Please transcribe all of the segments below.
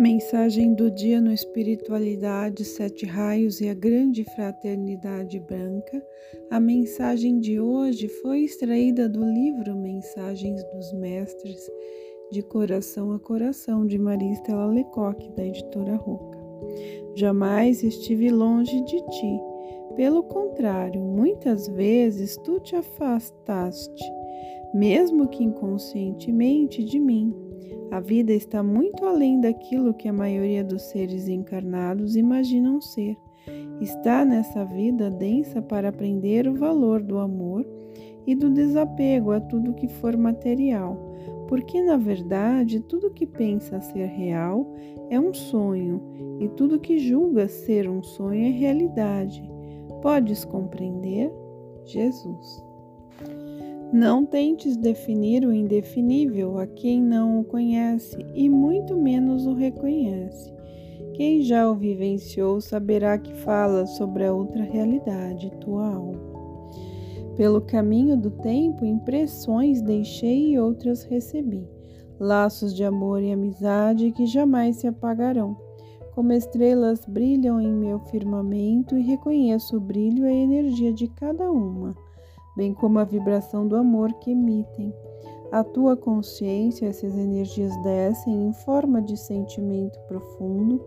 Mensagem do dia no Espiritualidade, Sete Raios e a Grande Fraternidade Branca. A mensagem de hoje foi extraída do livro Mensagens dos Mestres, de Coração a Coração, de Maria Estela Lecoque, da editora Roca. Jamais estive longe de ti. Pelo contrário, muitas vezes tu te afastaste, mesmo que inconscientemente, de mim a vida está muito além daquilo que a maioria dos seres encarnados imaginam ser. Está nessa vida densa para aprender o valor do amor e do desapego a tudo que for material, porque na verdade tudo que pensa ser real é um sonho e tudo que julga ser um sonho é realidade. Podes compreender? Jesus. Não tentes definir o indefinível a quem não o conhece e muito menos o reconhece. Quem já o vivenciou saberá que fala sobre a outra realidade, tua alma. Pelo caminho do tempo, impressões deixei e outras recebi, laços de amor e amizade que jamais se apagarão. Como estrelas brilham em meu firmamento e reconheço o brilho e a energia de cada uma bem como a vibração do amor que emitem. A tua consciência, essas energias descem em forma de sentimento profundo,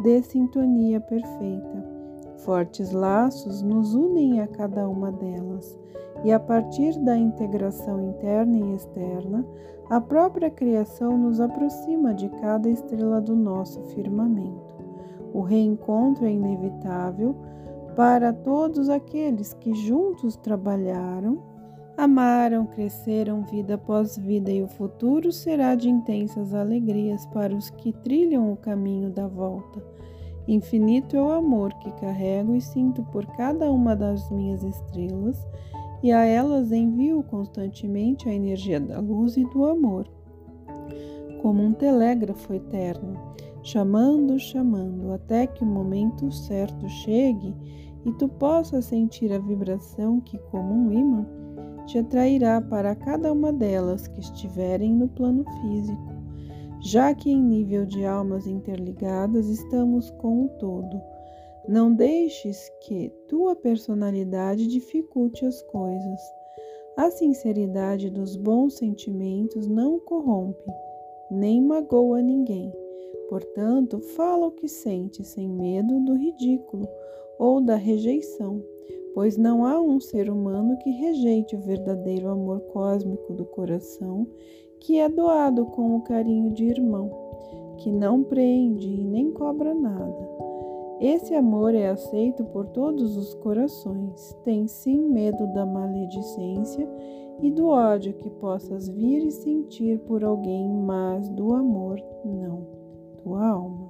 de sintonia perfeita. Fortes laços nos unem a cada uma delas, e a partir da integração interna e externa, a própria criação nos aproxima de cada estrela do nosso firmamento. O reencontro é inevitável para todos aqueles que juntos trabalharam, amaram, cresceram vida após vida, e o futuro será de intensas alegrias para os que trilham o caminho da volta. Infinito é o amor que carrego e sinto por cada uma das minhas estrelas, e a elas envio constantemente a energia da luz e do amor, como um telégrafo eterno, chamando, chamando, até que o momento certo chegue e tu possas sentir a vibração que, como um imã, te atrairá para cada uma delas que estiverem no plano físico, já que em nível de almas interligadas estamos com o todo. Não deixes que tua personalidade dificulte as coisas. A sinceridade dos bons sentimentos não corrompe, nem magoa ninguém. Portanto, fala o que sente sem medo do ridículo ou da rejeição, pois não há um ser humano que rejeite o verdadeiro amor cósmico do coração, que é doado com o carinho de irmão, que não prende e nem cobra nada. Esse amor é aceito por todos os corações. Tem sim medo da maledicência e do ódio que possas vir e sentir por alguém, mas do amor não. Tua alma.